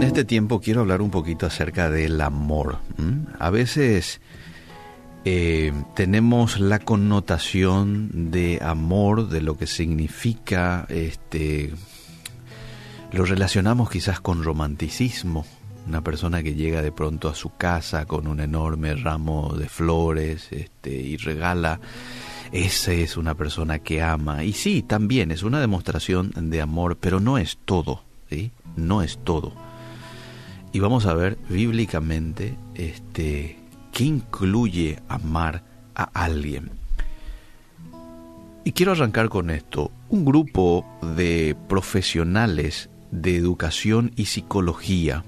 en este tiempo quiero hablar un poquito acerca del amor. A veces eh, tenemos la connotación de amor, de lo que significa, este, lo relacionamos quizás con romanticismo. Una persona que llega de pronto a su casa con un enorme ramo de flores este, y regala esa es una persona que ama. Y sí, también es una demostración de amor, pero no es todo. No es todo. Y vamos a ver bíblicamente este, qué incluye amar a alguien. Y quiero arrancar con esto. Un grupo de profesionales de educación y psicología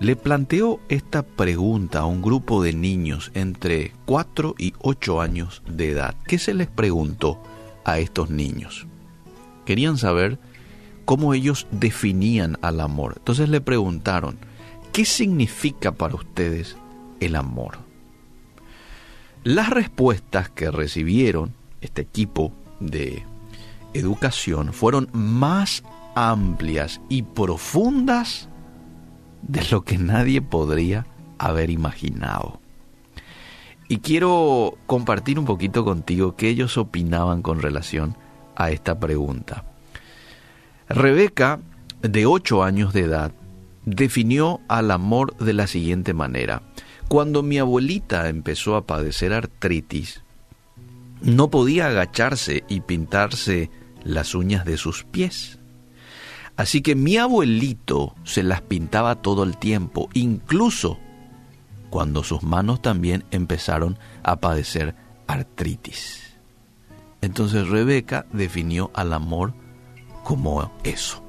le planteó esta pregunta a un grupo de niños entre 4 y 8 años de edad. ¿Qué se les preguntó a estos niños? Querían saber cómo ellos definían al amor. Entonces le preguntaron, ¿qué significa para ustedes el amor? Las respuestas que recibieron este equipo de educación fueron más amplias y profundas de lo que nadie podría haber imaginado. Y quiero compartir un poquito contigo qué ellos opinaban con relación a esta pregunta. Rebeca, de 8 años de edad, definió al amor de la siguiente manera. Cuando mi abuelita empezó a padecer artritis, no podía agacharse y pintarse las uñas de sus pies. Así que mi abuelito se las pintaba todo el tiempo, incluso cuando sus manos también empezaron a padecer artritis. Entonces Rebeca definió al amor como eso.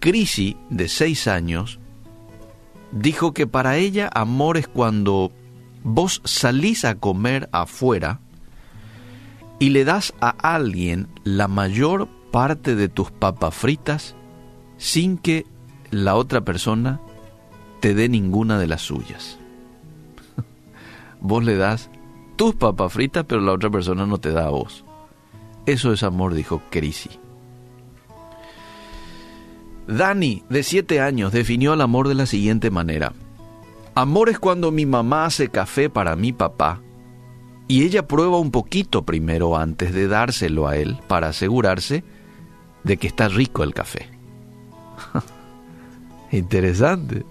Crisi, de seis años, dijo que para ella amor es cuando vos salís a comer afuera y le das a alguien la mayor parte de tus papas fritas sin que la otra persona te dé ninguna de las suyas. vos le das tus papas fritas, pero la otra persona no te da a vos. Eso es amor, dijo Crisi. Dani, de siete años, definió el amor de la siguiente manera. Amor es cuando mi mamá hace café para mi papá y ella prueba un poquito primero antes de dárselo a él para asegurarse de que está rico el café. Interesante.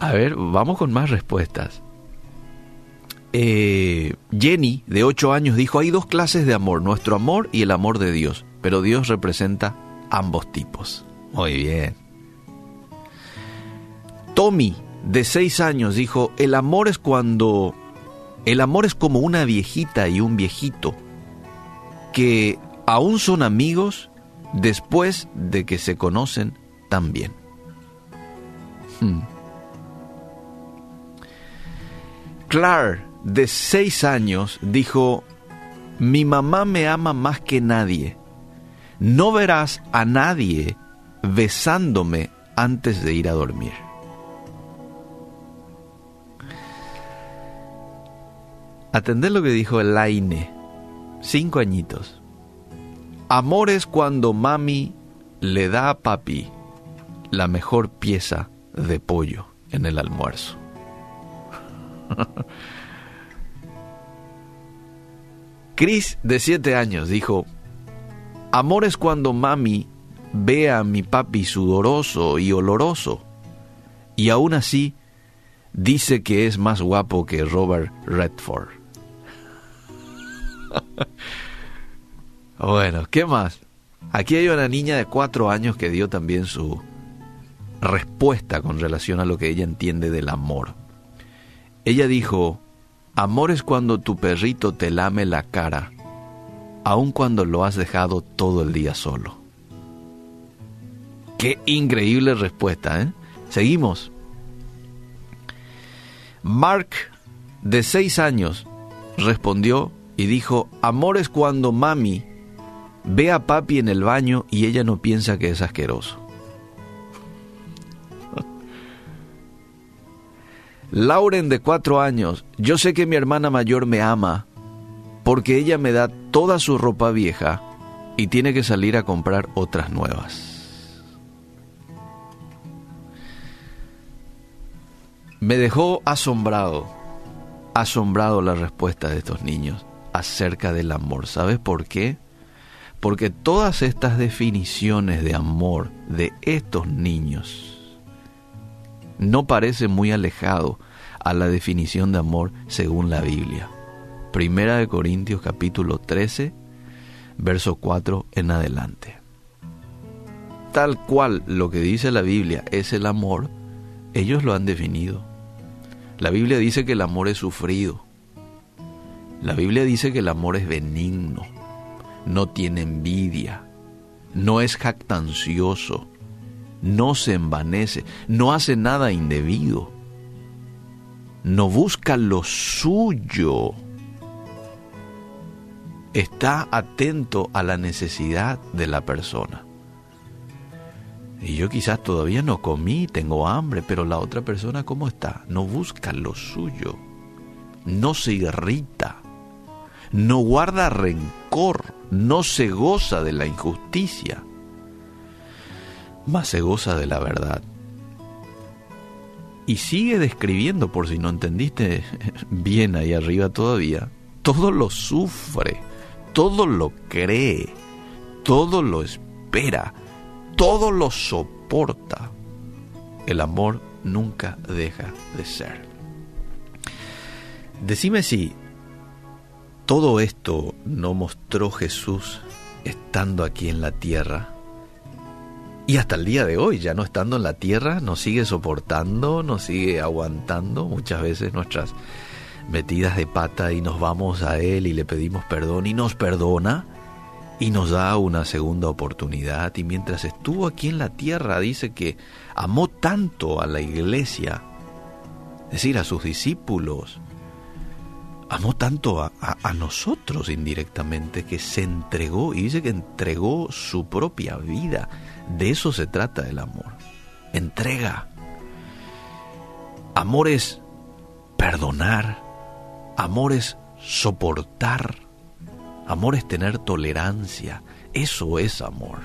A ver, vamos con más respuestas. Eh, Jenny, de 8 años, dijo, hay dos clases de amor, nuestro amor y el amor de Dios, pero Dios representa ambos tipos. Muy bien. Tommy, de 6 años, dijo, el amor es cuando... El amor es como una viejita y un viejito que aún son amigos después de que se conocen tan bien. Hmm. De seis años, dijo, mi mamá me ama más que nadie. No verás a nadie besándome antes de ir a dormir. Atender lo que dijo Elaine cinco añitos. Amor es cuando mami le da a papi la mejor pieza de pollo en el almuerzo. Chris, de siete años, dijo, Amor es cuando mami ve a mi papi sudoroso y oloroso, y aún así dice que es más guapo que Robert Redford. bueno, ¿qué más? Aquí hay una niña de cuatro años que dio también su respuesta con relación a lo que ella entiende del amor. Ella dijo, amor es cuando tu perrito te lame la cara, aun cuando lo has dejado todo el día solo. Qué increíble respuesta, ¿eh? Seguimos. Mark, de seis años, respondió y dijo, amor es cuando mami ve a papi en el baño y ella no piensa que es asqueroso. Lauren de cuatro años, yo sé que mi hermana mayor me ama porque ella me da toda su ropa vieja y tiene que salir a comprar otras nuevas. Me dejó asombrado, asombrado la respuesta de estos niños acerca del amor. ¿Sabes por qué? Porque todas estas definiciones de amor de estos niños no parecen muy alejado a la definición de amor según la Biblia. Primera de Corintios capítulo 13, verso 4 en adelante. Tal cual lo que dice la Biblia es el amor, ellos lo han definido. La Biblia dice que el amor es sufrido. La Biblia dice que el amor es benigno, no tiene envidia, no es jactancioso, no se envanece, no hace nada indebido, no busca lo suyo, está atento a la necesidad de la persona. Y yo quizás todavía no comí, tengo hambre, pero la otra persona ¿cómo está? No busca lo suyo, no se irrita, no guarda rencor, no se goza de la injusticia, más se goza de la verdad. Y sigue describiendo, por si no entendiste bien ahí arriba todavía, todo lo sufre, todo lo cree, todo lo espera, todo lo soporta. El amor nunca deja de ser. Decime si todo esto no mostró Jesús estando aquí en la tierra. Y hasta el día de hoy, ya no estando en la tierra, nos sigue soportando, nos sigue aguantando muchas veces nuestras metidas de pata y nos vamos a Él y le pedimos perdón y nos perdona y nos da una segunda oportunidad. Y mientras estuvo aquí en la tierra, dice que amó tanto a la iglesia, es decir, a sus discípulos, amó tanto a, nosotros indirectamente que se entregó y dice que entregó su propia vida. De eso se trata el amor. Entrega. Amor es perdonar. Amor es soportar. Amor es tener tolerancia. Eso es amor.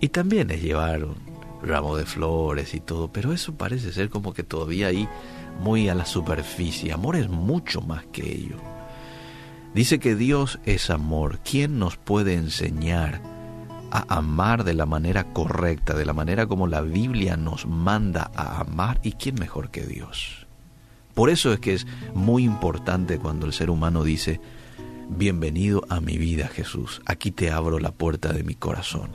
Y también es llevar un ramo de flores y todo, pero eso parece ser como que todavía ahí muy a la superficie. Amor es mucho más que ello. Dice que Dios es amor. ¿Quién nos puede enseñar a amar de la manera correcta, de la manera como la Biblia nos manda a amar? ¿Y quién mejor que Dios? Por eso es que es muy importante cuando el ser humano dice, bienvenido a mi vida Jesús, aquí te abro la puerta de mi corazón.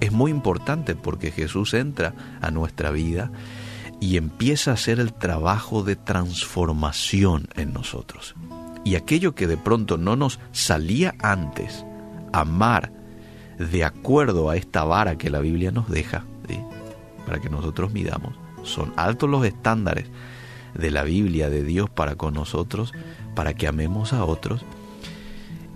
Es muy importante porque Jesús entra a nuestra vida y empieza a hacer el trabajo de transformación en nosotros. Y aquello que de pronto no nos salía antes, amar de acuerdo a esta vara que la Biblia nos deja, para que nosotros midamos, son altos los estándares de la Biblia de Dios para con nosotros, para que amemos a otros.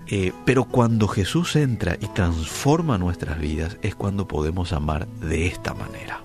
Eh, pero cuando Jesús entra y transforma nuestras vidas es cuando podemos amar de esta manera.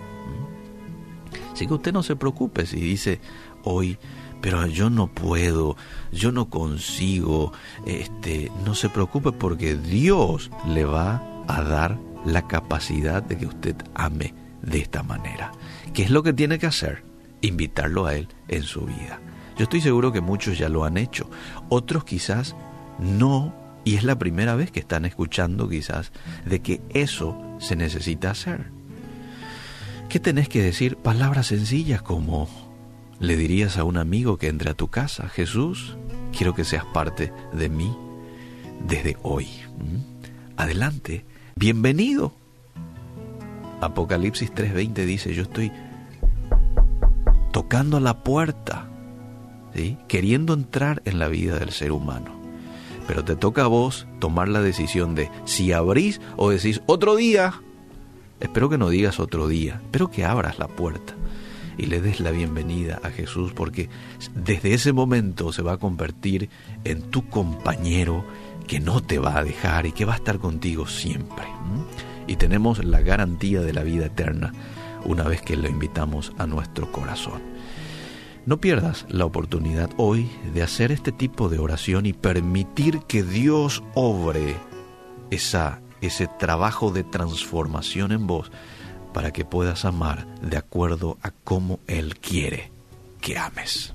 Así que usted no se preocupe si dice hoy, pero yo no puedo, yo no consigo, este, no se preocupe porque Dios le va a dar la capacidad de que usted ame de esta manera. ¿Qué es lo que tiene que hacer? Invitarlo a Él en su vida. Yo estoy seguro que muchos ya lo han hecho, otros quizás no, y es la primera vez que están escuchando quizás de que eso se necesita hacer. ¿Qué tenés que decir? Palabras sencillas como le dirías a un amigo que entre a tu casa, Jesús, quiero que seas parte de mí desde hoy. ¿Mm? Adelante, bienvenido. Apocalipsis 3:20 dice, yo estoy tocando la puerta, ¿sí? queriendo entrar en la vida del ser humano. Pero te toca a vos tomar la decisión de si abrís o decís otro día. Espero que no digas otro día, espero que abras la puerta y le des la bienvenida a Jesús porque desde ese momento se va a convertir en tu compañero que no te va a dejar y que va a estar contigo siempre. Y tenemos la garantía de la vida eterna una vez que lo invitamos a nuestro corazón. No pierdas la oportunidad hoy de hacer este tipo de oración y permitir que Dios obre esa, ese trabajo de transformación en vos para que puedas amar de acuerdo a cómo Él quiere que ames.